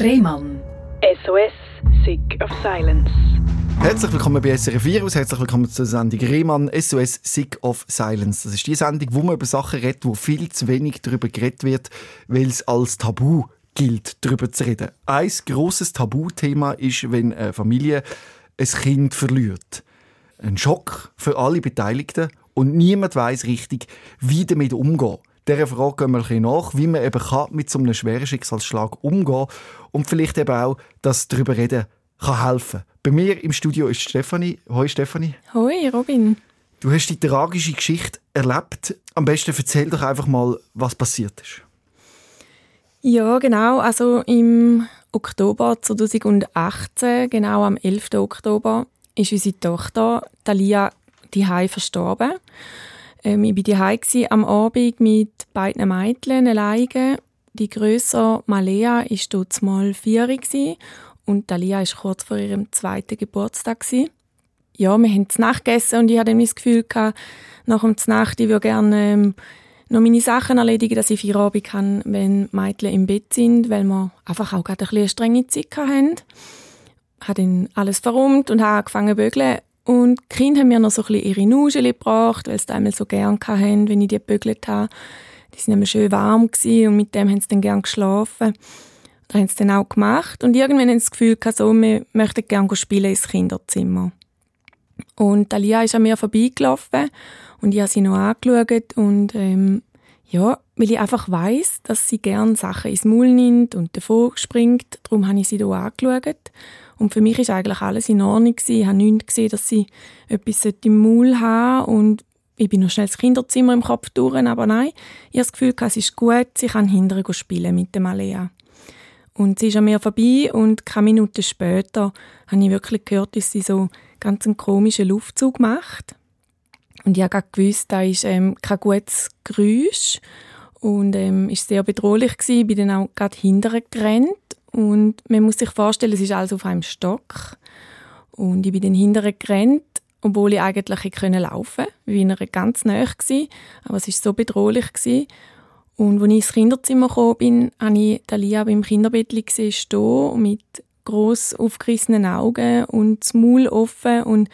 Rehmann. SOS, Sick of Silence. Herzlich willkommen bei SRF Virus, herzlich willkommen zur Sendung Rehmann SOS Sick of Silence. Das ist die Sendung, wo man über Sachen redet, wo viel zu wenig darüber geredet wird, weil es als Tabu gilt, darüber zu reden. Ein grosses Tabuthema ist, wenn eine Familie ein Kind verliert. Ein Schock für alle Beteiligten und niemand weiß richtig, wie damit umgehen. Dieser Frage gehen wir ein bisschen nach, wie man eben kann mit so einem schweren Schicksalsschlag umgehen und vielleicht eben auch, dass darüber reden kann helfen. Bei mir im Studio ist Stefanie. Hoi Stefanie. Hoi Robin. Du hast die tragische Geschichte erlebt. Am besten erzähl doch einfach mal, was passiert ist. Ja, genau. Also im Oktober 2018, genau am 11. Oktober, ist unsere Tochter Talia die verstorben. Ähm, ich war die am Abend mit beiden Mädchen alleine. Die grösser Malea war dort mal vier und Talia war kurz vor ihrem zweiten Geburtstag. Ja, wir haben zu Nacht gegessen und ich hatte das Gefühl, gehabt, nach dem Nacht, ich würde gerne ähm, noch meine Sachen erledigen, dass ich Feierabend kann, wenn Mädchen im Bett sind, weil wir einfach auch gerade ein bisschen eine strenge Zeit hatten. Ich habe dann alles verräumt und habe angefangen zu bügeln. Und die Kinder haben mir noch so ein bisschen ihre Nuschel gebracht, weil sie das einmal so gerne hatten, wenn ich die gebügelt habe. Die sind immer schön warm und mit dem haben sie dann gerne geschlafen. Da haben sie dann auch gemacht. Und irgendwann haben sie das Gefühl gehabt, so, wir möchten gerne spielen ins Kinderzimmer. Und Alia ist an mir vorbeigelaufen und ich habe sie noch angeschaut und ähm, ja, weil ich einfach weiß, dass sie gerne Sachen ins Maul nimmt und davor springt. Darum habe ich sie hier angeschaut. Und für mich ist eigentlich alles in Ordnung gewesen. Ich habe nicht gesehen, dass sie etwas im Maul haben und ich bin noch schnell ins Kinderzimmer im Kopf durch, aber nein, ich habe das Gefühl, es ist gut, sie kann hinterher spielen mit dem Alea. Und sie ist an mir vorbei und keine Minute später habe ich wirklich gehört, dass sie so ganz einen komischen Luftzug macht. Und ich habe gewusst, da ist ähm, kein gutes Geräusch und ähm, ist sehr bedrohlich gewesen. Ich bin dann auch gerade hinterher gerannt und man muss sich vorstellen, es ist alles auf einem Stock und ich bin dann hinterher gerannt, obwohl ich eigentlich hätte laufen wie in einer ganz nahe war, aber es ist so bedrohlich gewesen. Und als ich ins Kinderzimmer gekommen bin, habe ich Talia beim Kinderbettchen gesehen, stehen, mit gross aufgerissenen Augen und das Maul offen und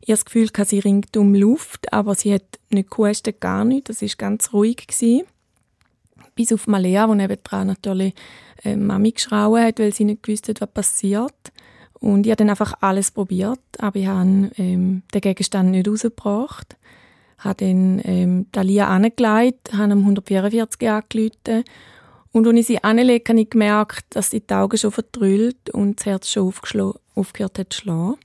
ich das Gefühl, sie ringt um Luft, aber sie hat nicht gehustet, gar nicht. Das war ganz ruhig. Gewesen. Bis auf Malea, die nebenan natürlich äh, Mami geschrauen hat, weil sie nicht gewusst hat, was passiert. Und ich habe dann einfach alles probiert, aber ich habe ähm, den Gegenstand nicht rausgebracht. Ich habe dann ähm, Dalia angelegt, habe am 144 angerufen und als ich sie anlege, habe ich gemerkt, dass sie die Augen schon vertrüllt und das Herz schon aufgehört hat zu schlagen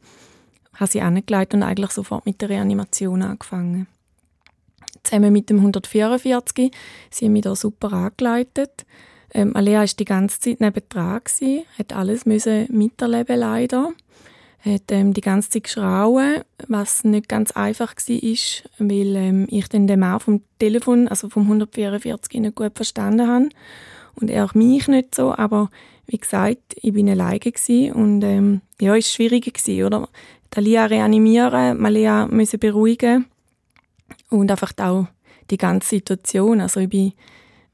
habe sie angelegt und eigentlich sofort mit der Reanimation angefangen. Zusammen mit dem 144, sie haben mich da super angeleitet. Ähm, Alea war die ganze Zeit neben dran, hat alles müssen miterleben leider. Hat ähm, die ganze Zeit geschrauen, was nicht ganz einfach war, weil ähm, ich dann den Mann vom Telefon, also vom 144, nicht gut verstanden habe. Und er auch mich nicht so, aber wie gesagt, ich bin alleine und ähm, ja, es war schwieriger gewesen, oder? Talia reanimieren, Malia müssen beruhigen und einfach auch die ganze Situation. Also ich bin,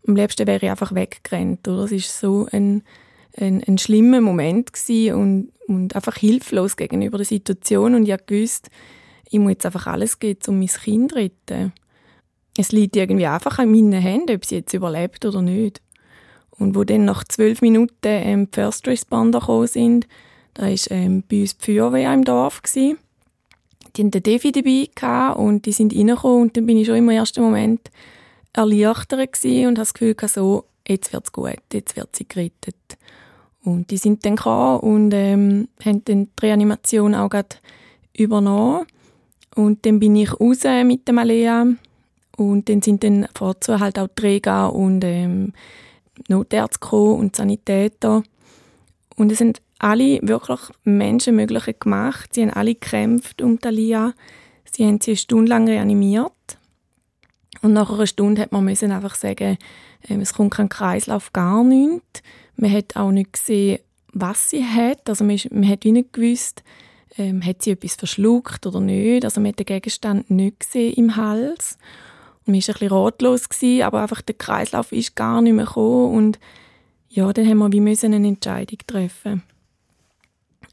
am liebsten wäre ich einfach weggerannt, oder? Es ist so ein, ein, ein schlimmer Moment und, und einfach hilflos gegenüber der Situation und ich habe gewusst, ich muss jetzt einfach alles geben, um mein Kind zu retten. Es liegt irgendwie einfach in meinen Händen, ob sie jetzt überlebt oder nicht. Und wo dann nach zwölf Minuten ähm, First Responder gekommen sind, da war ähm, bei uns die Feuerwehr im Dorf. Gewesen. Die hatten den Defi dabei und die sind reingekommen und dann bin ich schon im ersten Moment erleichtert und habe das Gefühl gehabt, so, jetzt wird's gut, jetzt wird sie gerettet. Und die sind dann gekommen und ähm, haben dann die Reanimation auch gerade übernommen. Und dann bin ich raus mit dem Alea und dann sind dann vorzu halt auch Träger und ähm, Notärzte und Sanitäter. Und es sind alle wirklich Menschenmögliche gemacht. Sie haben alle gekämpft um Talia. Sie haben sie eine Stunde lang reanimiert. Und nach einer Stunde hat man müssen einfach sagen, ähm, es kommt kein Kreislauf, gar nichts. Man hat auch nicht gesehen, was sie hat. Also man, man hat nicht gewusst, ähm, hat sie etwas verschluckt oder nicht. Also man hat den Gegenstand nicht gesehen im Hals. Und man war ein bisschen ratlos, gewesen, aber einfach der Kreislauf ist gar nicht mehr gekommen. Und ja, dann haben wir wie müssen eine Entscheidung treffen.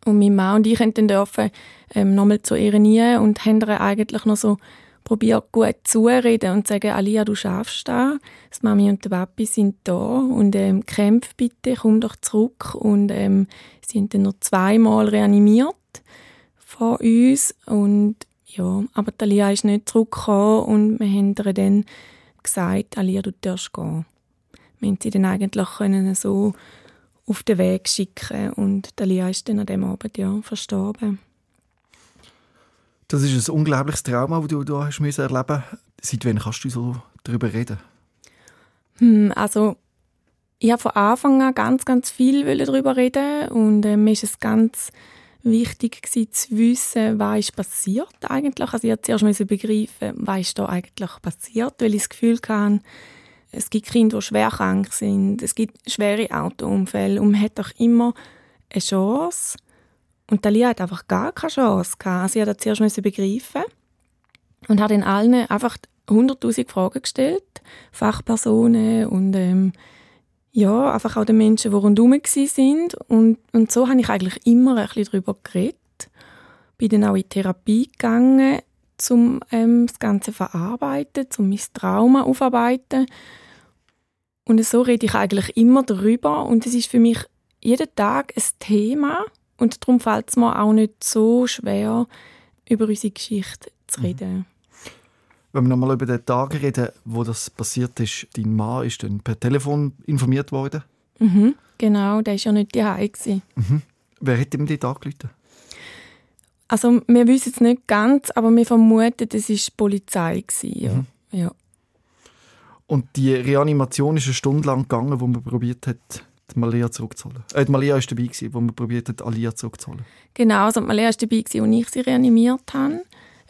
Und mein Mann und ich konnten dürfen ähm, nochmal zu ihr nie und haben ihr eigentlich noch so probiert gut zureden und sagen, Alia, du schaffst das. Das Mami und der Papi sind da und ähm, kämpf bitte, komm doch zurück. Und ähm, sind dann noch zweimal reanimiert von uns und ja, aber Alia ist nicht zurückgekommen und wir haben ihr dann gesagt, Alia, du darfst gehen. Wir haben sie dann eigentlich können so auf den Weg schicken und Alia ist dann an dem Abend ja verstorben. Das ist ein unglaubliches Trauma, das du da hast müssen erleben Seit wann kannst du so darüber reden? Hm, also ich habe von Anfang an ganz, ganz viel darüber reden und äh, mir ist es ganz wichtig gewesen, zu wissen, was ist passiert eigentlich. Also ich musste zuerst begreifen, was ist da eigentlich passiert, weil ich das Gefühl hatte, es gibt Kinder, die schwer krank sind, es gibt schwere Autounfälle und man hat doch immer eine Chance. Und Talia hat einfach gar keine Chance gehabt. Sie hat das zuerst begreifen und hat in allen einfach 100'000 Fragen gestellt, Fachpersonen und ähm, ja, einfach auch den Menschen, die rundherum sind. Und, und so habe ich eigentlich immer ein bisschen darüber geredet. Bin dann auch in Therapie gegangen, um ähm, das Ganze zu verarbeiten, um mein Trauma aufarbeiten. Und so rede ich eigentlich immer darüber. Und es ist für mich jeden Tag ein Thema. Und darum fällt es mir auch nicht so schwer, über unsere Geschichte zu mhm. reden. Wenn wir nochmal über den Tag reden, wo das passiert ist, dein Mann ist dann per Telefon informiert worden? Mhm, genau, der war ja nicht daheim. Mhm. Wer hat ihm den Tag gelitten? Also wir wissen es nicht ganz, aber wir vermuten, es war die Polizei. Ja. Mhm. ja. Und die Reanimation ist eine Stunde lang gegangen, wo man probiert hat, die Malia zurückzuholen. Äh, die Malia war dabei, wo man probiert hat, Alia zurückzuholen. Genau, also die Malia war dabei, als ich sie reanimiert habe.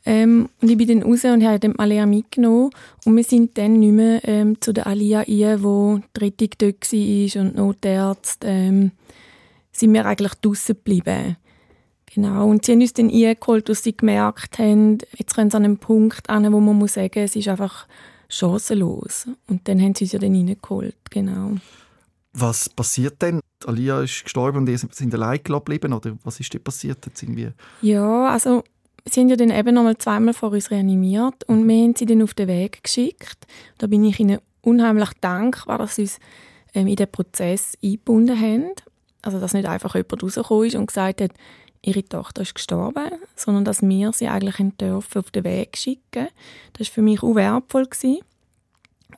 Ähm, und ich bin dann raus und habe dann Alia mitgenommen. Und wir sind dann nicht mehr ähm, zu der Alia ein, wo die Rettung dort war und Notärzte. Ähm, sind wir eigentlich draußen geblieben. Genau. Und sie haben uns dann eingeholt, als sie gemerkt haben, jetzt können sie an einem Punkt an, wo man muss sagen, es ist einfach chancenlos. Und dann haben sie uns ja dann reingeholt, genau. Was passiert denn? Alia ist gestorben und ihr sind allein geblieben, oder was ist denn passiert jetzt irgendwie? Ja, also sie haben ja dann eben noch mal zweimal vor uns reanimiert und wir haben sie dann auf den Weg geschickt. Da bin ich ihnen unheimlich dankbar, dass sie uns ähm, in den Prozess eingebunden haben. Also, dass nicht einfach jemand rausgekommen ist und gesagt hat, ihre Tochter ist gestorben, sondern dass wir sie eigentlich dürfen auf den Weg schicken. Das war für mich auch wertvoll. Gewesen.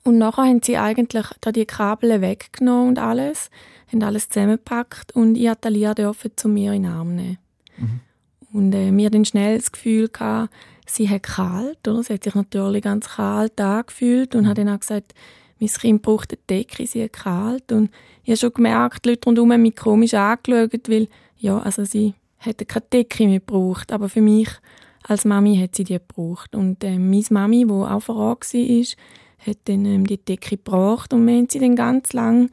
Und nachher haben sie eigentlich da die Kabel weggenommen und alles, haben alles zusammengepackt und ich durfte Lia zu mir in den Arm nehmen. Mhm. Und äh, mir dann schnell das Gefühl gehabt, sie hat kalt, oder? Sie hat sich natürlich ganz kalt angefühlt und hat dann auch gesagt, mein Kind braucht eine Decke, sie hat kalt. Und ich habe schon gemerkt, die Leute rundherum haben mich komisch angeschaut, weil, ja, also sie hätte keine Decke mehr gebraucht, aber für mich als Mami hat sie die gebraucht. Und äh, meine Mami, die auch vor Ort war, hat dann ähm, die Decke gebracht und wir haben sie dann ganz lang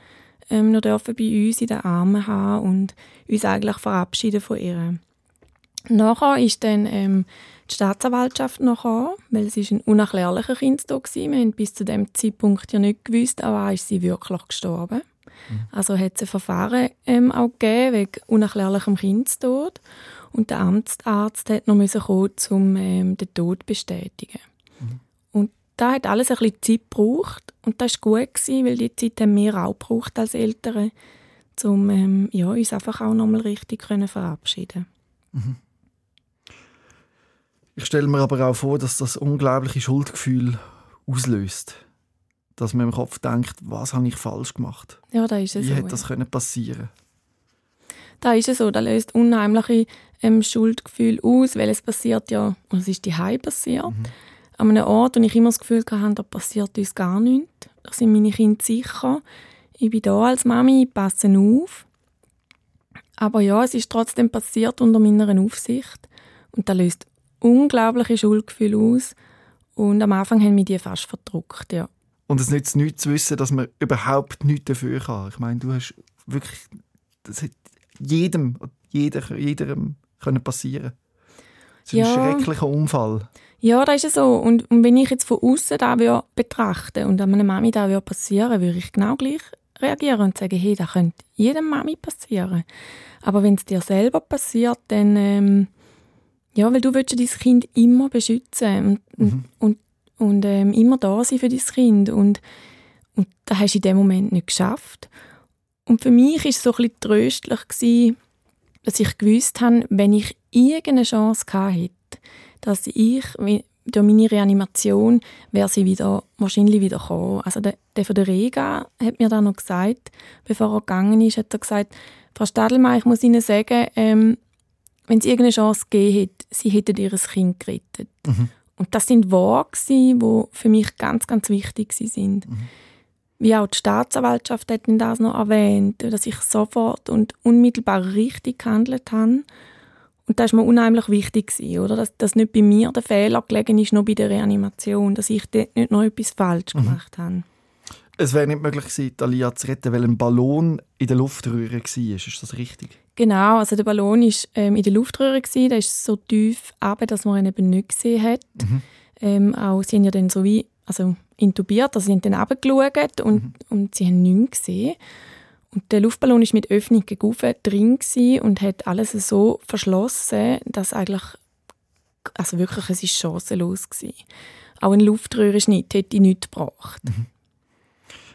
ähm, noch dürfen bei uns in den Armen haben und uns eigentlich verabschieden von ihr. Nachher ist dann ähm, die Staatsanwaltschaft nachher, weil es ist ein unerklärlicher Kindstod war. Wir haben bis zu dem Zeitpunkt ja nicht gewusst, aber ist sie wirklich gestorben. Mhm. Also hat es ein Verfahren ähm, auch gegeben wegen unerklärlichem Kindstod und der Amtsarzt hat noch müssen kommen, um ähm, den Tod zu bestätigen. Mhm. Und da hat alles ein bisschen Zeit gebraucht und das war gut, gewesen, weil die Zeit haben wir auch gebraucht als Eltern, um ähm, ja, uns einfach auch nochmal richtig können verabschieden mhm. Ich stelle mir aber auch vor, dass das unglaubliche Schuldgefühl auslöst. Dass man im Kopf denkt, was habe ich falsch gemacht? Ja, da ist es Wie so. hätte das können passieren Da ist es so, da löst unheimliche ähm, Schuldgefühl aus, weil es passiert ja, und es ist die passiert, mhm. an einem Ort, wo ich immer das Gefühl hatte, da passiert uns gar nichts. Da sind meine Kinder sicher. Ich bin da als Mami, ich passe auf. Aber ja, es ist trotzdem passiert unter meiner Aufsicht. Und da löst unglaubliche Schuldgefühle aus. Und am Anfang haben wir die fast verdruckt, ja. Und es nützt nichts zu wissen, dass man überhaupt nichts dafür kann. Ich meine, du hast wirklich, das hat jedem, jeder, jederem können passieren. Das ist ja. ein schrecklicher Unfall. Ja, das ist so. Und, und wenn ich jetzt von außen da betrachten und an meiner Mami da passieren würde ich genau gleich reagieren und sagen, hey, das könnte jedem Mami passieren. Aber wenn es dir selber passiert, dann, ähm, ja, weil du willst dein Kind immer beschützen und, mhm. und, und ähm, immer da sein für dein Kind und, und das hast du in dem Moment nicht geschafft. Und für mich war es so ein bisschen tröstlich, gewesen, dass ich gewusst habe, wenn ich irgendeine Chance hätte, dass ich durch meine Reanimation wäre sie wieder, wahrscheinlich wieder gekommen. Also der, der von der Rega hat mir dann noch gesagt, bevor er gegangen ist, hat er gesagt, Frau Stadelmeier, ich muss Ihnen sagen, ähm, wenn es irgendeine Chance gegeben hätte, Sie hätten Ihr Kind gerettet. Mhm. Und das sind Worte, die für mich ganz, ganz wichtig sind. Mhm. Wie auch die Staatsanwaltschaft hat das noch erwähnt, dass ich sofort und unmittelbar richtig gehandelt habe und das war mir unheimlich wichtig, oder? Dass, dass nicht bei mir der Fehler gelegen ist, noch bei der Reanimation, dass ich dort nicht noch etwas falsch mhm. gemacht habe. Es wäre nicht möglich gewesen, Alia zu retten, weil ein Ballon in der Luftröhre war. Ist das richtig? Genau, also der Ballon war ähm, in der Luftröhre, gewesen, der ist so tief runter, dass man ihn eben nicht gesehen hat. Mhm. Ähm, auch, sie haben ja dann so wie, also intubiert, also sie haben dann runtergeschaut und, mhm. und sie haben nichts gesehen. Und der Luftballon ist mit Öffnung gegen drin und hat alles so verschlossen, dass eigentlich, also wirklich, es ist chancenlos gewesen. Auch ein Luftröhrenschnitt hätte ich nichts gebracht. Mhm.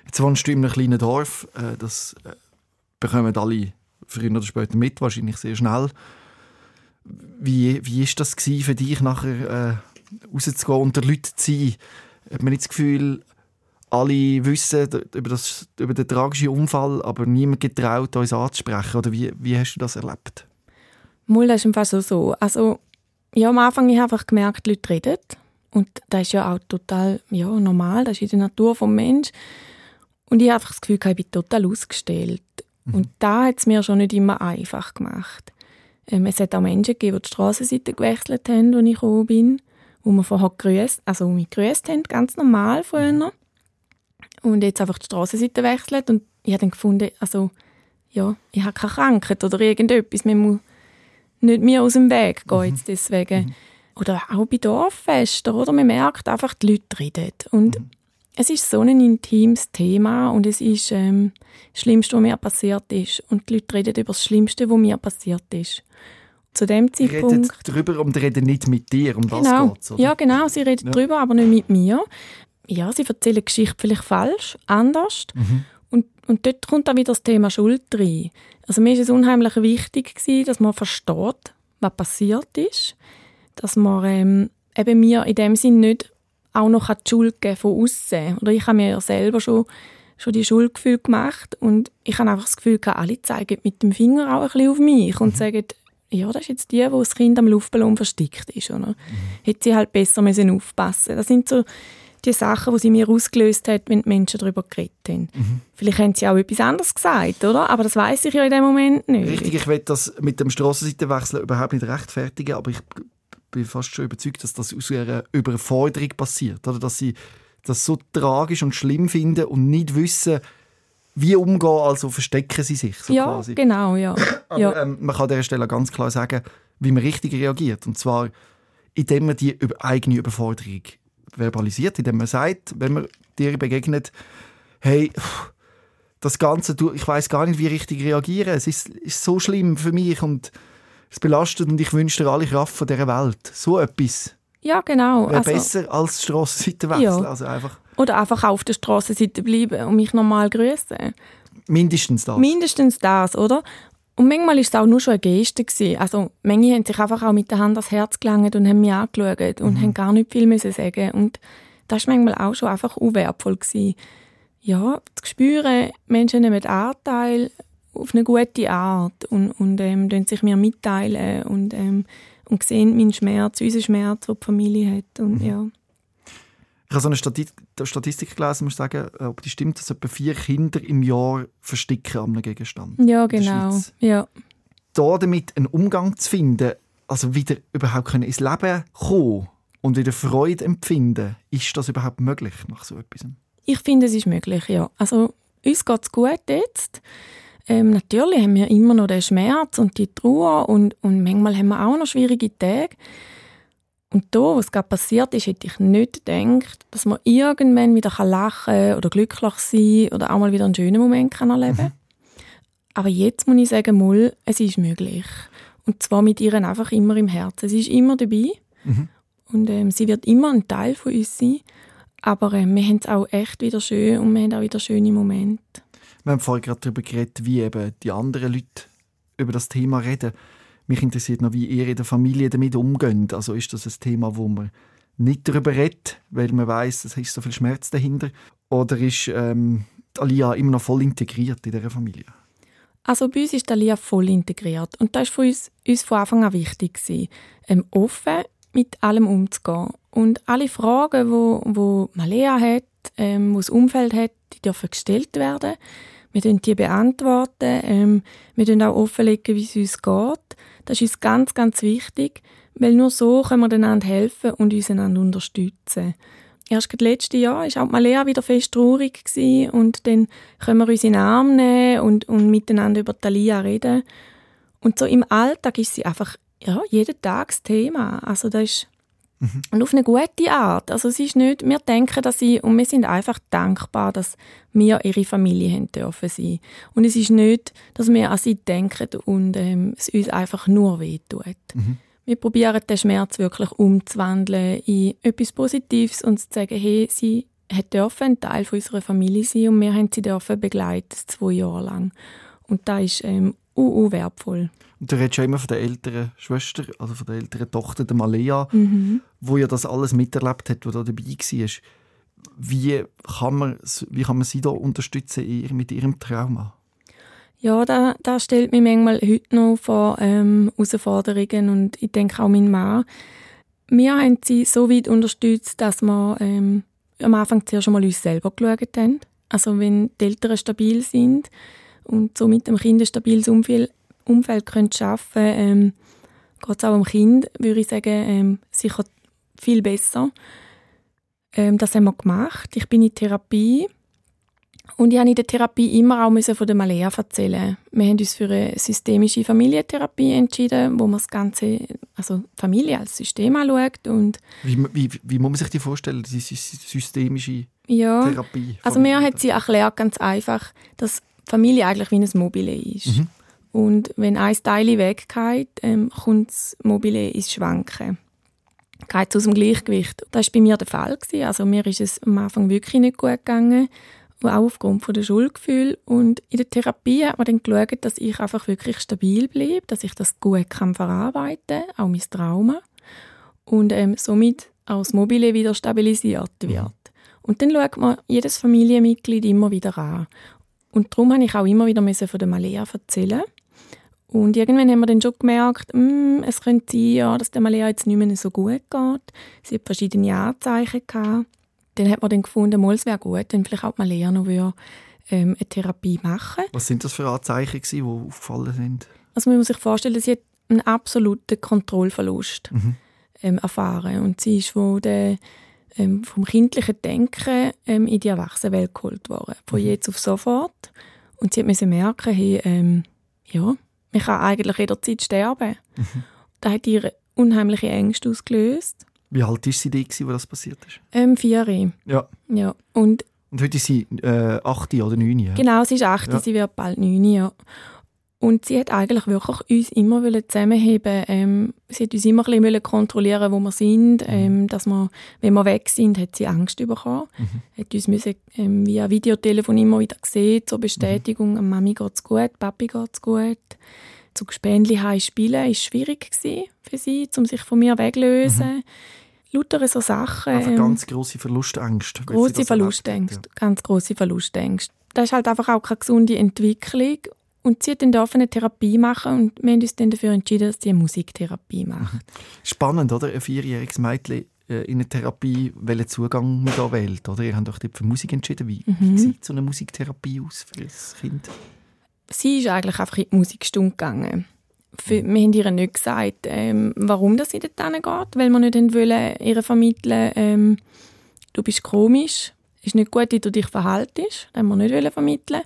Jetzt wohnst du in einem kleinen Dorf, äh, das äh, bekommen alle früher oder später mit, wahrscheinlich sehr schnell. Wie, wie das für dich, nachher äh, rauszugehen und der Leute zu sein? Hat man nicht das Gefühl, alle wissen über, das, über den tragischen Unfall, aber niemand getraut, uns anzusprechen. Oder wie, wie hast du das erlebt? Mal, das ist einfach so. so. Also, ja, am Anfang habe ich einfach gemerkt, die Leute reden. Und das ist ja auch total ja, normal, das ist in der Natur des Menschen. Und ich habe einfach das Gefühl, ich bin total ausgestellt. Mhm. Und da hat es mir schon nicht immer einfach gemacht. Ähm, es hat auch Menschen gegeben, die die Strassenseite gewechselt haben, als ich gekommen bin, wo wir vorher grüßt, also mich grüßt haben, ganz normal früher und jetzt einfach die Strassenseite wechselt und ich habe dann gefunden, also ja, ich habe keine Krankheit oder irgendetwas, man muss nicht mir aus dem Weg gehen mhm. jetzt deswegen. Mhm. Oder auch bei Dorffesten, oder? Man merkt einfach, die Leute reden. Und mhm. Es ist so ein intimes Thema und es ist ähm, das Schlimmste, was mir passiert ist. Und die Leute reden über das Schlimmste, was mir passiert ist. Zu dem Zeitpunkt... Sie reden darüber und reden nicht mit dir, um genau. das geht's, oder? Ja, genau, sie reden ja. darüber, aber nicht mit mir ja, sie erzählen Geschichte vielleicht falsch, anders. Mhm. Und, und dort kommt dann wieder das Thema Schuld rein. Also mir ist es unheimlich wichtig gewesen, dass man versteht, was passiert ist. Dass man ähm, eben mir in dem Sinn nicht auch noch die Schuld geben von außen. Oder ich habe mir ja selber schon, schon die Schuldgefühle gemacht und ich habe einfach das Gefühl, alle zeigen mit dem Finger auch ein bisschen auf mich und mhm. sagen, ja, das ist jetzt die, wo das Kind am Luftballon versteckt ist. Oder? Mhm. Hätte sie halt besser müssen aufpassen Das sind so die Sachen, die sie mir ausgelöst hat, wenn die Menschen darüber geredet haben. Mhm. Vielleicht haben sie auch etwas anderes gesagt, oder? Aber das weiß ich ja in dem Moment nicht. Richtig, ich will das mit dem Strassenseitenwechsel überhaupt nicht rechtfertigen, aber ich bin fast schon überzeugt, dass das aus ihrer Überforderung passiert. Oder dass sie das so tragisch und schlimm finden und nicht wissen, wie umgehen, also verstecken sie sich so ja, quasi. genau, ja. Aber ja. Ähm, man kann an dieser Stelle ganz klar sagen, wie man richtig reagiert. Und zwar, indem man die eigene Überforderung verbalisiert, indem man sagt, wenn man dir begegnet, hey, das Ganze, ich weiß gar nicht, wie richtig reagieren. Es ist, ist so schlimm für mich und es belastet und ich wünsche dir alle Kraft von dieser Welt. So etwas. Ja, genau. Wäre also, besser als Strassenseite wechseln. Ja. Also einfach. Oder einfach auf der Strassenseite bleiben und mich normal grüßen. Mindestens das. Mindestens das, oder? Und manchmal war es auch nur schon eine Geste. Gewesen. Also, manche haben sich einfach auch mit der Hand ans Herz gelangt und haben mich angeschaut und mhm. haben gar nicht viel müssen sagen. Und das war manchmal auch schon einfach unwertvoll. Gewesen. Ja, zu spüren, Menschen nehmen Anteil auf eine gute Art und, und ähm, sich mir mitteilen und, ähm, und sehen meinen Schmerz, unseren Schmerz, den die Familie hat. Und, mhm. ja. Ich habe so eine Statistik gelesen, muss ich sagen, äh, ob die stimmt, dass etwa vier Kinder im Jahr versticken an einem Gegenstand. Ja, genau. Ja. Da damit einen Umgang zu finden, also wieder überhaupt ins Leben kommen und wieder Freude empfinden, ist das überhaupt möglich nach so etwas? Ich finde, es ist möglich, ja. Also uns geht es gut jetzt. Ähm, natürlich haben wir immer noch den Schmerz und die Trauer und, und manchmal haben wir auch noch schwierige Tage. Und da, was gerade passiert ist, hätte ich nicht gedacht, dass man irgendwann wieder lachen oder glücklich sein oder auch mal wieder einen schönen Moment kann erleben kann. Mhm. Aber jetzt muss ich sagen, mal, es ist möglich. Und zwar mit ihr einfach immer im Herzen. Sie ist immer dabei mhm. und ähm, sie wird immer ein Teil von uns sein. Aber ähm, wir haben es auch echt wieder schön und wir haben auch wieder schöne Momente. Wir haben vorhin gerade darüber geredet, wie eben die anderen Leute über das Thema reden. Mich interessiert noch, wie ihr in der Familie damit umgeht. Also ist das ein Thema, wo man nicht darüber redet, weil man weiß, es ist so viel Schmerz dahinter? Oder ist ähm, Alia immer noch voll integriert in dieser Familie? Also bei uns ist Alia voll integriert und das war für uns, uns von Anfang an wichtig ähm, offen mit allem umzugehen und alle Fragen, wo, wo Malea hat, ähm, wo das Umfeld hat, die dürfen gestellt werden. Wir beantworten die beantworten. Ähm, wir offenlegen auch offenlegen, wie es uns geht. Das ist uns ganz, ganz wichtig, weil nur so können wir einander helfen und uns einander unterstützen. Erst das letzte Jahr war auch Malea wieder fest traurig und dann können wir uns in den Arm nehmen und, und miteinander über Talia reden. Und so im Alltag ist sie einfach ja, jeden Tag das Thema. Also das ist mhm. und auf eine gute Art. Also es ist nicht, wir denken, dass sie und wir sind einfach dankbar, dass wir ihre Familie haben dürfen sein. Und es ist nicht, dass wir an sie denken und ähm, es uns einfach nur wehtut. Mhm. Wir probieren den Schmerz wirklich umzuwandeln in etwas Positives und zu sagen, hey, sie hat dürfen ein Teil von unserer Familie sein und wir haben sie dürfen begleiten, zwei Jahre lang. Und das ist ähm, uh, wertvoll. Und du redest ja immer von der älteren Schwester, also von der älteren Tochter, der Malea, mhm. wo ja das alles miterlebt hat, wo da dabei war wie kann man, wie kann man sie da unterstützen mit ihrem Trauma? Ja, da, da stellt mich manchmal heute noch vor ähm, Herausforderungen und ich denke auch mein Mann. Wir haben sie so weit unterstützt, dass wir ähm, am Anfang zuerst einmal uns selber geschaut haben. Also wenn die Eltern stabil sind und so mit dem Kind ein stabiles Umfeld, Umfeld können schaffen ähm, geht es auch dem Kind, würde ich sagen, ähm, sicher viel besser. Ähm, das haben wir gemacht. Ich bin in Therapie. Und ich habe in der Therapie immer auch von der Malea erzählen. Wir haben uns für eine systemische Familientherapie entschieden, wo man das ganze, also Familie als System anschaut. Und wie, wie, wie muss man sich die vorstellen, diese systemische ja, Therapie? Also mir hat sie erklärt ganz einfach, dass Familie eigentlich wie ein Mobile ist. Mhm. Und wenn ein Teil weggeht, ähm, kommt das Mobile ins Schwanken geht aus dem Gleichgewicht. Das war bei mir der Fall. Gewesen. Also mir ist es am Anfang wirklich nicht gut gegangen, auch aufgrund von der Schuldgefühl. Und in der Therapie hat man dann geschaut, dass ich einfach wirklich stabil bleibe, dass ich das gut kann verarbeiten kann, auch mein Trauma. Und ähm, somit auch das Mobile wieder stabilisiert wird. Und dann schaut man jedes Familienmitglied immer wieder an. Und darum habe ich auch immer wieder von der Malea erzählen und irgendwann haben wir dann schon gemerkt, mm, es könnte sein, ja, dass der Malea jetzt nicht mehr so gut geht. Sie hat verschiedene Anzeichen gehabt. Dann hat man dann gefunden, mal, es wäre gut, wenn vielleicht auch Malea noch würde, ähm, eine Therapie machen Was sind das für Anzeichen, die aufgefallen sind? Also man muss sich vorstellen, sie hat einen absoluten Kontrollverlust mhm. ähm, erfahren. Und sie ist von der, ähm, vom kindlichen Denken ähm, in die Erwachsenenwelt geholt worden. Von mhm. jetzt auf sofort. Und sie musste merken, hey, ähm, ja, man kann eigentlich jederzeit sterben. Mhm. Das hat ihr unheimliche Ängste ausgelöst. Wie alt war sie, als das passiert ist? Ähm, vier. Ja. ja. Und, Und heute ist sie äh, acht oder neun. Ja? Genau, sie ist acht, ja. sie wird bald neun. Ja. Und sie hat eigentlich wirklich uns immer zusammenheben ähm, Sie hat uns immer ein bisschen kontrollieren wo wir sind. Mhm. Ähm, dass wir, wenn wir weg sind, hat sie Angst bekommen. Mhm. Hat uns müssen, ähm, via Videotelefon immer wieder gesehen, zur Bestätigung, mhm. Mami geht's gut, Papi geht's gut. Zu Gespendli spielen war schwierig für sie, um sich von mir wegzulösen. Mhm. Lauter so Sachen. Ähm, ganz grosse Verlustängste. Grosse Verlustängste, ja. ganz grosse Verlustängste. Das ist halt einfach auch keine gesunde Entwicklung und sie hat dann eine Therapie machen und wir haben uns dann dafür entschieden, dass sie eine Musiktherapie macht. Mhm. Spannend, oder? Ein vierjähriges Mädchen äh, in eine Therapie, welchen Zugang man da wählt, oder? Ihr habt euch für Musik entschieden. Wie, mhm. wie sieht so eine Musiktherapie aus für das Kind? Sie ist eigentlich einfach in die Musikstunde gegangen. Für, mhm. wir haben ihr nicht gesagt, ähm, warum das sie dort geht, weil wir nicht wollen, ihr vermitteln, ähm, du bist komisch, es ist nicht gut, wie du dich verhaltest. Das haben wir nicht vermitteln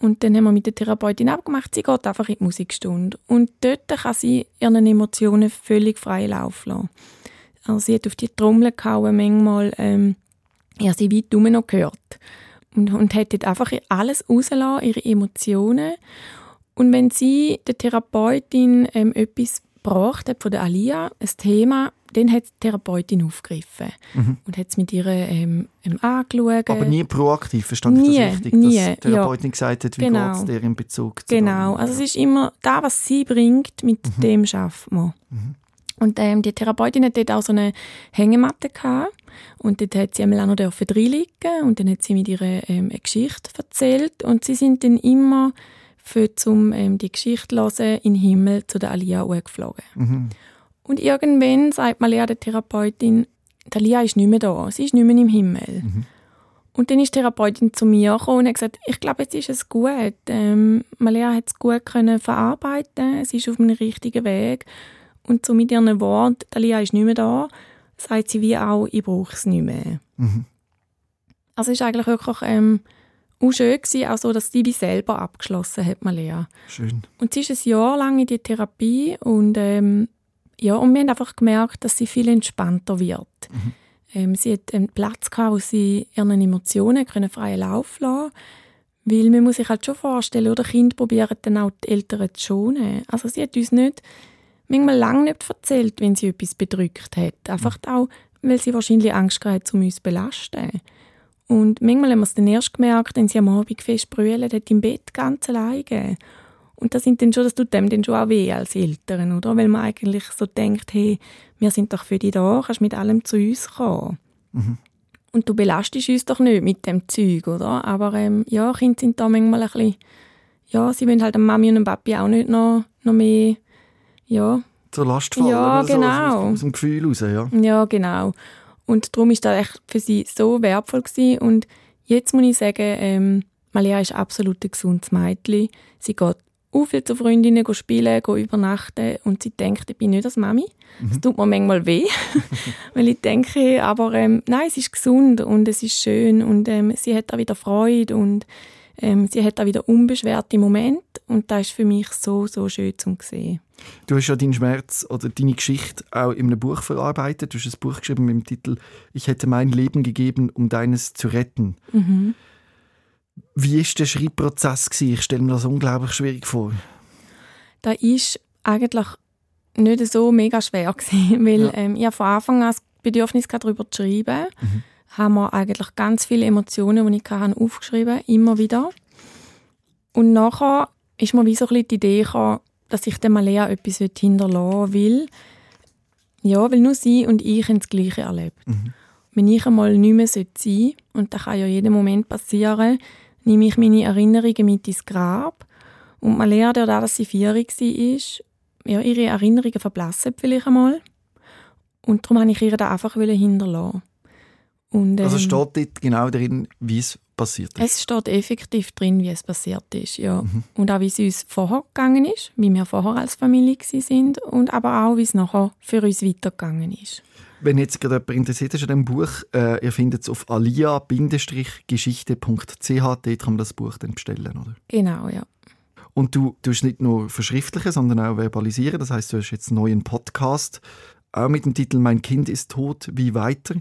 und dann haben wir mit der Therapeutin abgemacht, sie geht einfach in die Musikstunde. Und dort kann sie ihren Emotionen völlig frei Lauf lassen. Also sie hat auf die Trommel gehauen, manchmal, ähm, ja, sie weit rum noch gehört. Und, und hat dort einfach alles rausgelassen, ihre Emotionen. Und wenn sie der Therapeutin ähm, etwas gebracht hat von der Alia, ein Thema, dann hat die Therapeutin aufgegriffen mhm. und hat es mit ihr ähm, ähm, angeschaut. Aber nie proaktiv, verstand nie, ich das richtig? Nie, dass die Therapeutin ja. gesagt hat, wie genau. geht es dir in Bezug zu Genau, also es ist immer da, was sie bringt, mit mhm. dem schafft man. Mhm. Und ähm, die Therapeutin hat dort auch so eine Hängematte gehabt. Und dort hat sie einmal auch noch reinliegen und dann hat sie mit ihr ähm, eine Geschichte erzählt. Und sie sind dann immer für zum ähm, die Geschichte hören in den Himmel zu der Alia geflogen. Mhm. Und irgendwann sagt mal der Therapeutin, die Alia ist nicht mehr da, sie ist nicht mehr im Himmel. Mhm. Und dann ist die Therapeutin zu mir gekommen und hat gesagt, ich glaube, jetzt ist es gut. Ähm, Malia hat es gut können verarbeiten, sie ist auf dem richtigen Weg. Und so mit ihren Worten, Alia ist nicht mehr da, sagt sie wie auch, ich brauche es nicht mehr. Mhm. Also es ist eigentlich wirklich ähm, auch schön gewesen, auch so, dass sie wie selber abgeschlossen hat, Malia. Schön. Und sie ist ein Jahr lang in die Therapie und ähm, ja, und wir haben einfach gemerkt, dass sie viel entspannter wird. Mhm. Ähm, sie hat einen Platz gehabt, wo sie ihren Emotionen können freien Lauf lassen weil man muss sich halt schon vorstellen, oder Kinder probieren dann auch die Eltern zu schonen. Also sie hat uns nicht, manchmal lange nicht erzählt, wenn sie etwas bedrückt hat. Einfach mhm. auch, weil sie wahrscheinlich Angst hatte, um uns zu belasten. Und manchmal haben wir es dann erst gemerkt, wenn sie am Abend fest brüllen hat im Bett ganz alleine. Und das sind dann schon, das tut dem dann schon auch weh als Eltern, oder? Weil man eigentlich so denkt, hey, wir sind doch für dich da, kannst mit allem zu uns kommen. Mhm. Und du belastest uns doch nicht mit dem Zeug, oder? Aber ähm, ja, Kinder sind da manchmal ein bisschen, ja, sie wollen halt der Mami und dem Papi auch nicht noch, noch mehr, ja. Zur Last fallen, ja, genau. So, aus, aus dem Gefühl raus, ja. Ja, genau. Und darum ist das echt für sie so wertvoll gewesen. Und jetzt muss ich sagen, ähm, Malia ist absolut ein gesundes Mädchen. Sie geht viel zu Freundinnen spielen, übernachten und sie denkt, ich bin nicht als Mami. Mhm. Das tut mir manchmal weh, weil ich denke, aber ähm, nein, es ist gesund und es ist schön und ähm, sie hat da wieder Freude und ähm, sie hat da wieder unbeschwerte Momente und das ist für mich so, so schön zu sehen. Du hast ja deinen Schmerz oder deine Geschichte auch in einem Buch verarbeitet. Du hast ein Buch geschrieben mit dem Titel «Ich hätte mein Leben gegeben, um deines zu retten». Mhm. Wie war der Schreibprozess? Ich stelle mir das unglaublich schwierig vor. Da ist eigentlich nicht so mega schwer gewesen, weil ja. ähm, ich von Anfang an das Bedürfnis darüber zu schreiben. Mhm. Haben wir eigentlich ganz viele Emotionen, die ich hatte, aufgeschrieben, immer wieder. Und nachher ist mir wie so ein bisschen die Idee gekommen, dass ich dem Malea etwas hinterlassen will. Ja, weil nur sie und ich haben das Gleiche erlebt. Mhm. Wenn ich einmal nicht mehr sein sollte, und das kann ja jeden Moment passieren, nehme ich meine Erinnerungen mit ins Grab. Und Malea, dadurch, dass sie vier war, ja, ihre Erinnerungen verblassen vielleicht einmal. Und darum wollte ich ihr das einfach hinterlassen. Und, also ähm, also steht dort genau drin, wie es passiert ist? Es steht effektiv drin, wie es passiert ist, ja. Mhm. Und auch, wie es uns vorher gegangen ist, wie wir vorher als Familie sind und aber auch, wie es nachher für uns weitergegangen ist. Wenn jetzt gerade jemand interessiert ist an diesem Buch, äh, ihr findet es auf alia-geschichte.ch, dort kann man das Buch dann bestellen, oder? Genau, ja. Und du tust nicht nur verschriftlichen, sondern auch verbalisieren. Das heißt, du hast jetzt einen neuen Podcast, auch mit dem Titel «Mein Kind ist tot, wie weiter?».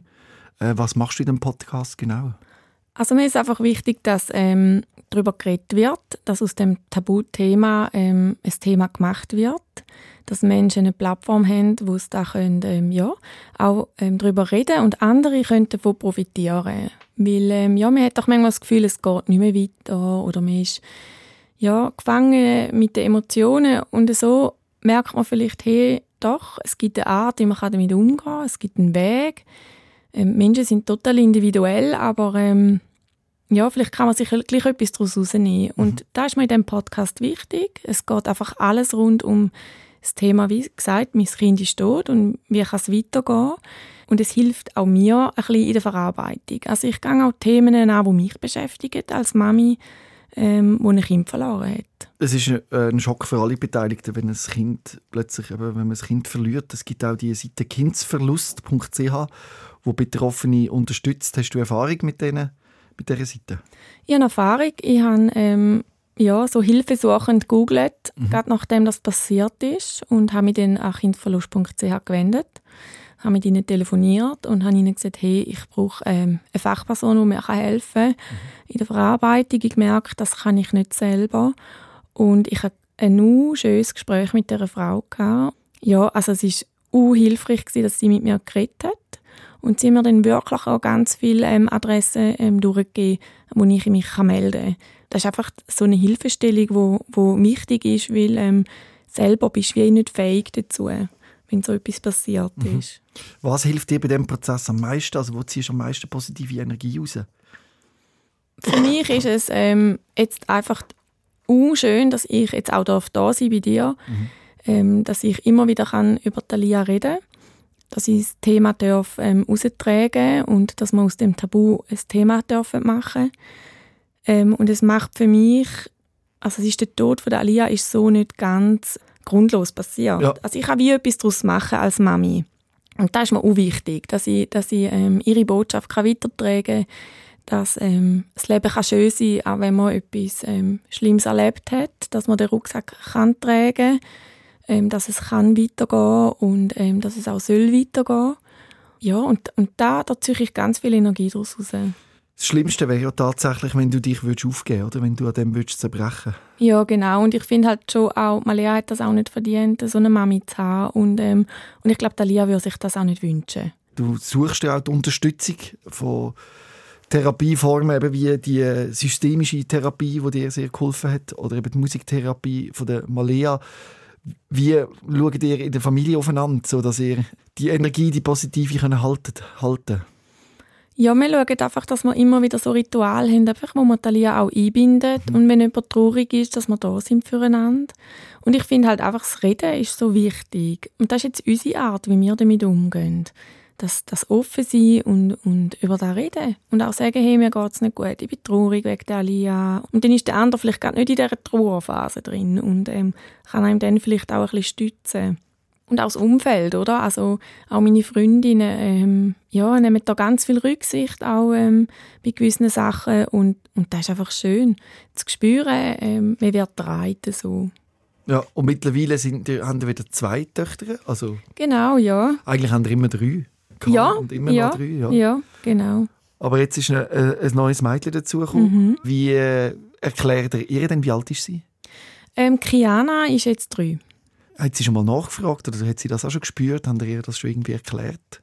Äh, was machst du in dem Podcast genau? Also mir ist einfach wichtig, dass ähm, darüber geredet wird, dass aus dem Tabuthema ähm, ein Thema gemacht wird, dass Menschen eine Plattform haben, wo sie da können, ähm, ja, auch ähm, darüber reden und andere können davon profitieren. Weil ähm, ja, man hat doch manchmal das Gefühl, es geht nicht mehr weiter oder man ist ja, gefangen mit den Emotionen und so merkt man vielleicht, hey, doch, es gibt eine Art, wie man damit umgehen kann, es gibt einen Weg, ähm, Menschen sind total individuell, aber ähm, ja, vielleicht kann man sich gleich etwas daraus rausnehmen. Mhm. Und da ist mir in diesem Podcast wichtig. Es geht einfach alles rund um das Thema, wie gesagt, mein Kind ist tot und wie kann es weitergehen. Und es hilft auch mir ein bisschen in der Verarbeitung. Also ich gehe auch Themen an, die mich beschäftigen als Mami, ähm, die ein Kind verloren hat. Es ist ein Schock für alle Beteiligten, wenn ein Kind plötzlich, wenn man ein Kind verliert. Es gibt auch die Seite kindsverlust.ch wo Betroffene unterstützt. Hast du Erfahrung mit, denen, mit dieser Seite? Ich habe Erfahrung. Ich habe ähm, ja, so hilfesuchend gegoogelt, mhm. gerade nachdem das passiert ist und habe mich dann an kindverlust.ch gewendet. habe mit ihnen telefoniert und habe ihnen gesagt, hey, ich brauche ähm, eine Fachperson, die mir helfen kann mhm. in der Verarbeitung. Ich merke, das kann ich nicht selber. Und ich hatte ein uh, schönes Gespräch mit dieser Frau. Gehabt. Ja, also es war uh, hilfreich, gewesen, dass sie mit mir geredet hat. Und sie haben mir dann wirklich auch ganz viele ähm, Adressen ähm, durchgegeben, wo ich mich kann melden kann. Das ist einfach so eine Hilfestellung, wo, wo wichtig ist, weil ähm, selber bist du wie nicht fähig dazu wenn so etwas passiert mhm. ist. Was hilft dir bei diesem Prozess am meisten? Also wo ziehst du am meisten positive Energie raus? Für mich ist es ähm, jetzt einfach schön, dass ich jetzt auch da sein bei dir, mhm. ähm, dass ich immer wieder kann über Talia reden dass ich das Thema darf, ähm, raustragen und dass man aus dem Tabu ein Thema dürfen machen ähm, und es macht für mich, also es ist der Tod von der Alia ist so nicht ganz grundlos passiert. Ja. Also ich kann wie etwas daraus machen als Mami. Und da ist mir auch wichtig, dass ich, dass ich ähm, ihre Botschaft kann weitertragen kann, dass ähm, das Leben kann schön sein kann, auch wenn man etwas ähm, Schlimmes erlebt hat, dass man den Rucksack kann tragen ähm, dass es kann weitergehen und ähm, dass es auch soll weitergehen. Ja, und, und da, da ziehe ich ganz viel Energie daraus raus. Das Schlimmste wäre ja tatsächlich, wenn du dich aufgeben würdest, oder wenn du an dem würdest zerbrechen Ja, genau. Und ich finde halt schon auch, Malia hat das auch nicht verdient, so eine Mami zu haben. Und, ähm, und ich glaube, Lia würde sich das auch nicht wünschen. Du suchst ja auch die Unterstützung von Therapieformen, eben wie die systemische Therapie, die dir sehr geholfen hat, oder eben die Musiktherapie von der Malea. Wie schaut ihr in der Familie aufeinander, sodass ihr die Energie, die positive, halten könnt? Ja, wir schauen einfach, dass wir immer wieder so Rituale haben, einfach, wo man Talia auch einbindet. Mhm. Und wenn jemand traurig ist, dass wir da sind füreinander. Und ich finde halt einfach, das Reden ist so wichtig. Und das ist jetzt unsere Art, wie wir damit umgehen. Das, das offen sein und, und über das reden. Und auch sagen, hey, mir geht es nicht gut, ich bin traurig wegen der Alia. Und dann ist der andere vielleicht gerade nicht in dieser Trauerphase drin und ähm, kann einem dann vielleicht auch ein bisschen stützen und auch das Umfeld, oder? Also auch meine Freundinnen, ähm, ja, nehmen da ganz viel Rücksicht auch ähm, bei gewissen Sachen und, und das ist einfach schön zu spüren, ähm, man wird getragen, so. Ja, und mittlerweile sind, haben wir wieder zwei Töchter, also... Genau, ja. Eigentlich haben wir immer drei. Ja, und immer ja, noch drei, ja. ja, genau. Aber jetzt ist ein, äh, ein neues Mädchen dazugekommen. Mhm. Wie äh, erklärt ihr denn, wie alt ist sie? Ähm, Kiana ist jetzt drei. Hat sie schon mal nachgefragt oder hat sie das auch schon gespürt? Haben ihr das schon irgendwie erklärt?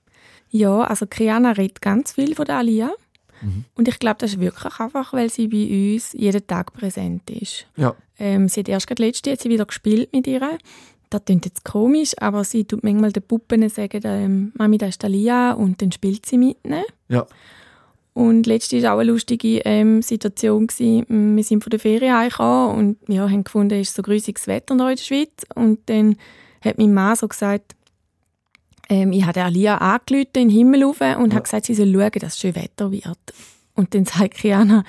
Ja, also Kriana redet ganz viel von der Alia. Mhm. Und ich glaube, das ist wirklich einfach, weil sie bei uns jeden Tag präsent ist. Ja. Ähm, sie hat erst gerade letzte hat sie wieder gespielt mit ihr. Das klingt jetzt komisch, aber sie tut manchmal den Puppen sagen, ähm, Mami, das ist Alia und dann spielt sie mit. Ja. Und letzte war auch eine lustige ähm, Situation. Gewesen. Wir sind von der Ferien heimgekommen und ja, haben gefunden, es ist so grüßiges Wetter in der Schweiz. Und dann hat mein Mann so gesagt, ähm, ich habe Alia angerufen in den Himmel rauf und ja. habe gesagt, sie soll schauen, dass es schön Wetter wird. Und dann sagt Kiana,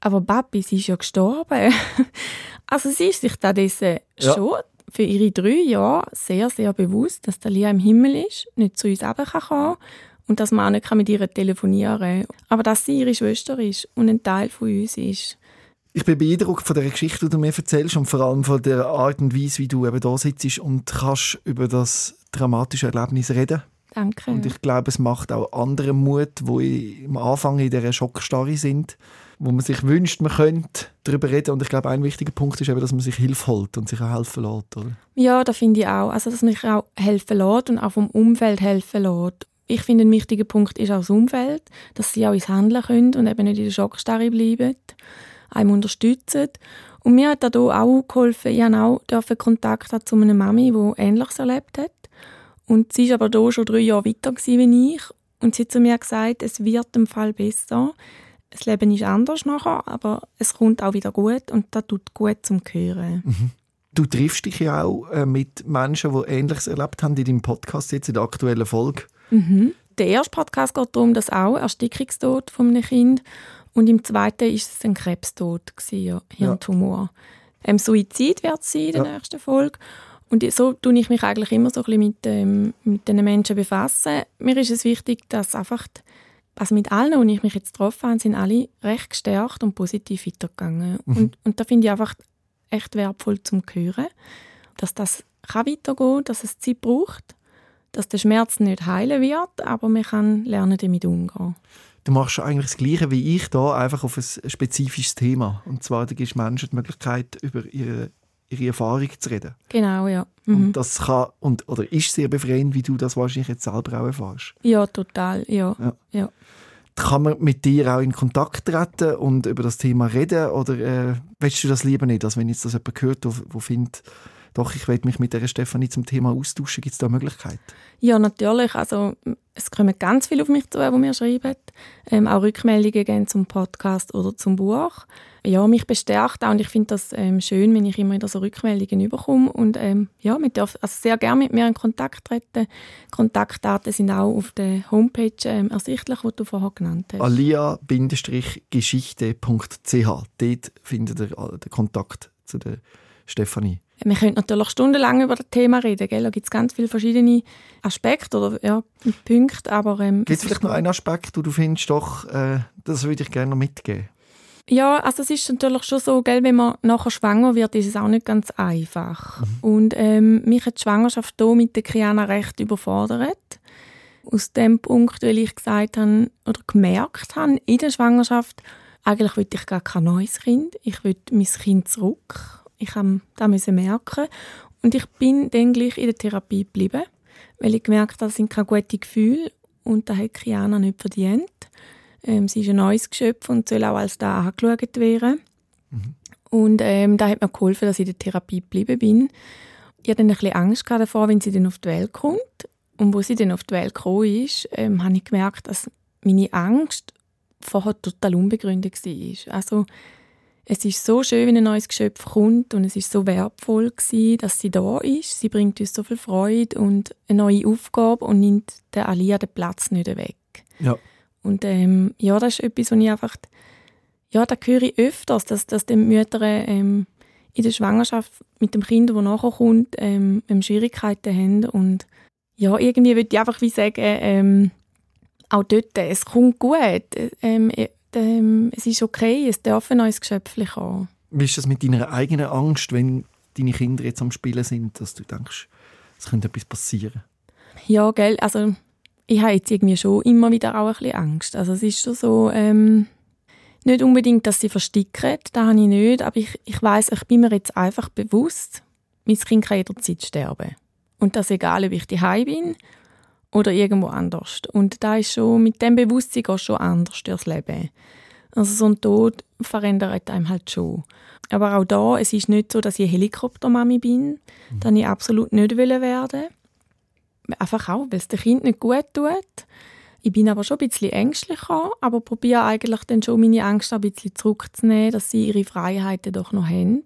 aber Papi, sie ist ja gestorben. also sie ist sich da dessen ja. schon für ihre drei Jahre sehr, sehr bewusst, dass Alia im Himmel ist, nicht zu uns runterkommen kann und dass man auch nicht mit ihr telefonieren kann. Aber dass sie ihre Schwester ist und ein Teil von uns ist. Ich bin beeindruckt von der Geschichte, die du mir erzählst und vor allem von der Art und Weise, wie du eben da sitzt und kannst über das dramatische Erlebnis reden. Danke. Und ich glaube, es macht auch anderen Mut, die am Anfang in dieser Schockstarre sind, wo man sich wünscht, man könnte darüber reden. Und ich glaube, ein wichtiger Punkt ist eben, dass man sich Hilfe holt und sich auch helfen lässt. Oder? Ja, das finde ich auch. Also, dass man sich auch helfen lässt und auch vom Umfeld helfen lässt ich finde, ein wichtiger Punkt ist auch das Umfeld, dass sie auch ins Handeln können und eben nicht in der Schockstarre bleiben, einem unterstützen. Und mir hat da auch geholfen, ich habe auch Kontakt haben zu einer Mami, die Ähnliches erlebt hat. Und sie war aber da schon drei Jahre weiter wie ich. Und sie hat zu mir gesagt, es wird im Fall besser. Das Leben ist anders nachher, aber es kommt auch wieder gut und das tut gut zum Hören. Mhm. Du triffst dich ja auch äh, mit Menschen, die Ähnliches erlebt haben in deinem Podcast jetzt in der aktuellen Folge. Mhm. Der erste Podcast geht darum, dass auch Erstickungstod von einem Kind und im zweiten ist es ein Krebstod, gewesen, ja, Hirntumor. Ja. Ähm, Suizid wird es sein in der ja. nächsten Folge. Und so tue ich mich eigentlich immer so ein bisschen mit, ähm, mit den Menschen befassen. Mir ist es wichtig, dass einfach, also mit allen, die ich mich jetzt getroffen habe, sind alle recht gestärkt und positiv weitergegangen. Mhm. Und, und da finde ich einfach echt wertvoll zum Hören, dass das kann weitergehen, dass es Zeit braucht dass der Schmerz nicht heilen wird, aber man kann lernen, damit umzugehen. Du machst eigentlich das Gleiche wie ich da, einfach auf ein spezifisches Thema. Und zwar, du gibst Menschen die Möglichkeit, über ihre, ihre Erfahrung zu reden. Genau, ja. Und Mhm. das kann, und, oder ist sehr befreiend, wie du das wahrscheinlich jetzt selber auch erfährst. Ja, total, ja. Ja. ja. Kann man mit dir auch in Kontakt treten und über das Thema reden? Oder äh, willst du das lieber nicht? Also wenn jetzt das jemand hört, der findet, doch, ich will mich mit der Stefanie zum Thema austauschen, gibt es da Möglichkeiten? Ja, natürlich. Also, es kommen ganz viele auf mich zu, die mir schreiben. Ähm, auch Rückmeldungen geben zum Podcast oder zum Buch. Ja, mich bestärkt auch und ich finde das ähm, schön, wenn ich immer wieder so Rückmeldungen bekomme. Und ähm, ja, mit darf also sehr gerne mit mir in Kontakt treten. Kontaktdaten sind auch auf der Homepage ähm, ersichtlich, die du vorher genannt hast. alia-geschichte.ch Dort findet ihr all- den Kontakt zu der Stefanie. Wir können natürlich stundenlang über das Thema reden. Gell? Da gibt es ganz viele verschiedene Aspekte oder ja, Punkte. Aber, ähm, Gibt es vielleicht noch einen Aspekt, wo du findest, doch, äh, das würde ich gerne noch mitgeben? Ja, also es ist natürlich schon so, gell, wenn man nachher schwanger wird, ist es auch nicht ganz einfach. Und ähm, mich hat die Schwangerschaft hier mit der Kiana recht überfordert. Aus dem Punkt, weil ich gesagt habe oder gemerkt habe in der Schwangerschaft, eigentlich will ich gar kein neues Kind. Ich will mein Kind zurück. Ich habe das merken. Und ich bin dann gleich in der Therapie geblieben, weil ich gemerkt habe, das sind keine guten Gefühle und das hat Kiana nicht verdient. Ähm, sie ist ein neues Geschöpf und soll auch als da angeschaut werden. Und ähm, da hat mir geholfen, dass ich in der Therapie geblieben bin. Ich hatte dann ein bisschen Angst davor, wenn sie dann auf die Welt kommt. Und wo sie dann auf die Welt gekommen ist, ähm, habe ich gemerkt, dass meine Angst vorher total unbegründet war. Also, es ist so schön, wenn ein neues Geschöpf kommt und es ist so wertvoll gewesen, dass sie da ist. Sie bringt uns so viel Freude und eine neue Aufgabe und nimmt der Alia den Platz nicht weg. Ja. Und ähm, ja, das ist etwas, was ich einfach, ja, da höre ich öfters, dass, dass die Mütter ähm, in der Schwangerschaft mit dem Kind, das nachher kommt, ähm, ähm, Schwierigkeiten haben. Und ja, irgendwie würde ich einfach wie sagen, ähm, auch dort, es kommt gut, ähm, äh, ähm, es ist okay, es darf ein neues Geschöpfchen kommen. Wie ist das mit deiner eigenen Angst, wenn deine Kinder jetzt am Spielen sind, dass du denkst, es könnte etwas passieren? Ja, gell, also ich habe jetzt irgendwie schon immer wieder auch ein bisschen Angst. Also es ist schon so, ähm, nicht unbedingt, dass sie versticken, das habe ich nicht, aber ich, ich weiß, ich bin mir jetzt einfach bewusst, mein Kind kann jederzeit sterben. Und das egal, ob ich daheim bin oder irgendwo anders. Und da ist schon, mit dem Bewusstsein geht schon anders durchs Leben. Also so ein Tod verändert einem halt schon. Aber auch da, es ist nicht so, dass ich eine Helikoptermami bin. Das wollte ich absolut nicht werden. Einfach auch, weil es dem Kind nicht gut tut. Ich bin aber schon ein bisschen ängstlicher, aber probiere eigentlich dann schon meine Angst ein bisschen zurückzunehmen, dass sie ihre Freiheiten doch noch haben.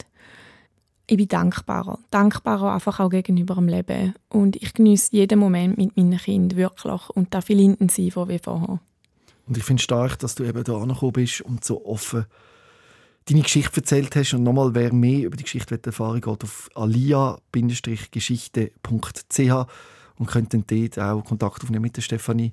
Ich bin dankbarer. Dankbarer einfach auch gegenüber dem Leben. Und ich genieße jeden Moment mit meinen Kindern wirklich und da viel intensiver wie vorher. Und ich finde stark, dass du eben da angekommen bist und so offen deine Geschichte erzählt hast. Und nochmal, wer mehr über die Geschichte erfahren will, geht auf alia-geschichte.ch und könnt dann dort auch Kontakt aufnehmen mit der Stefanie.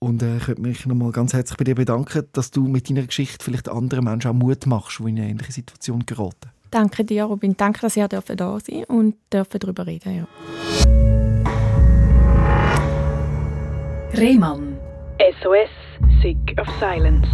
Und äh, ich möchte mich nochmal ganz herzlich bei dir bedanken, dass du mit deiner Geschichte vielleicht anderen Menschen auch Mut machst, die in eine ähnliche Situation geraten. Danke dir, Robin. Danke, dass ihr da sein dürfen und dürfen darüber reden. Ja. Rehmann. SOS, Sick of Silence.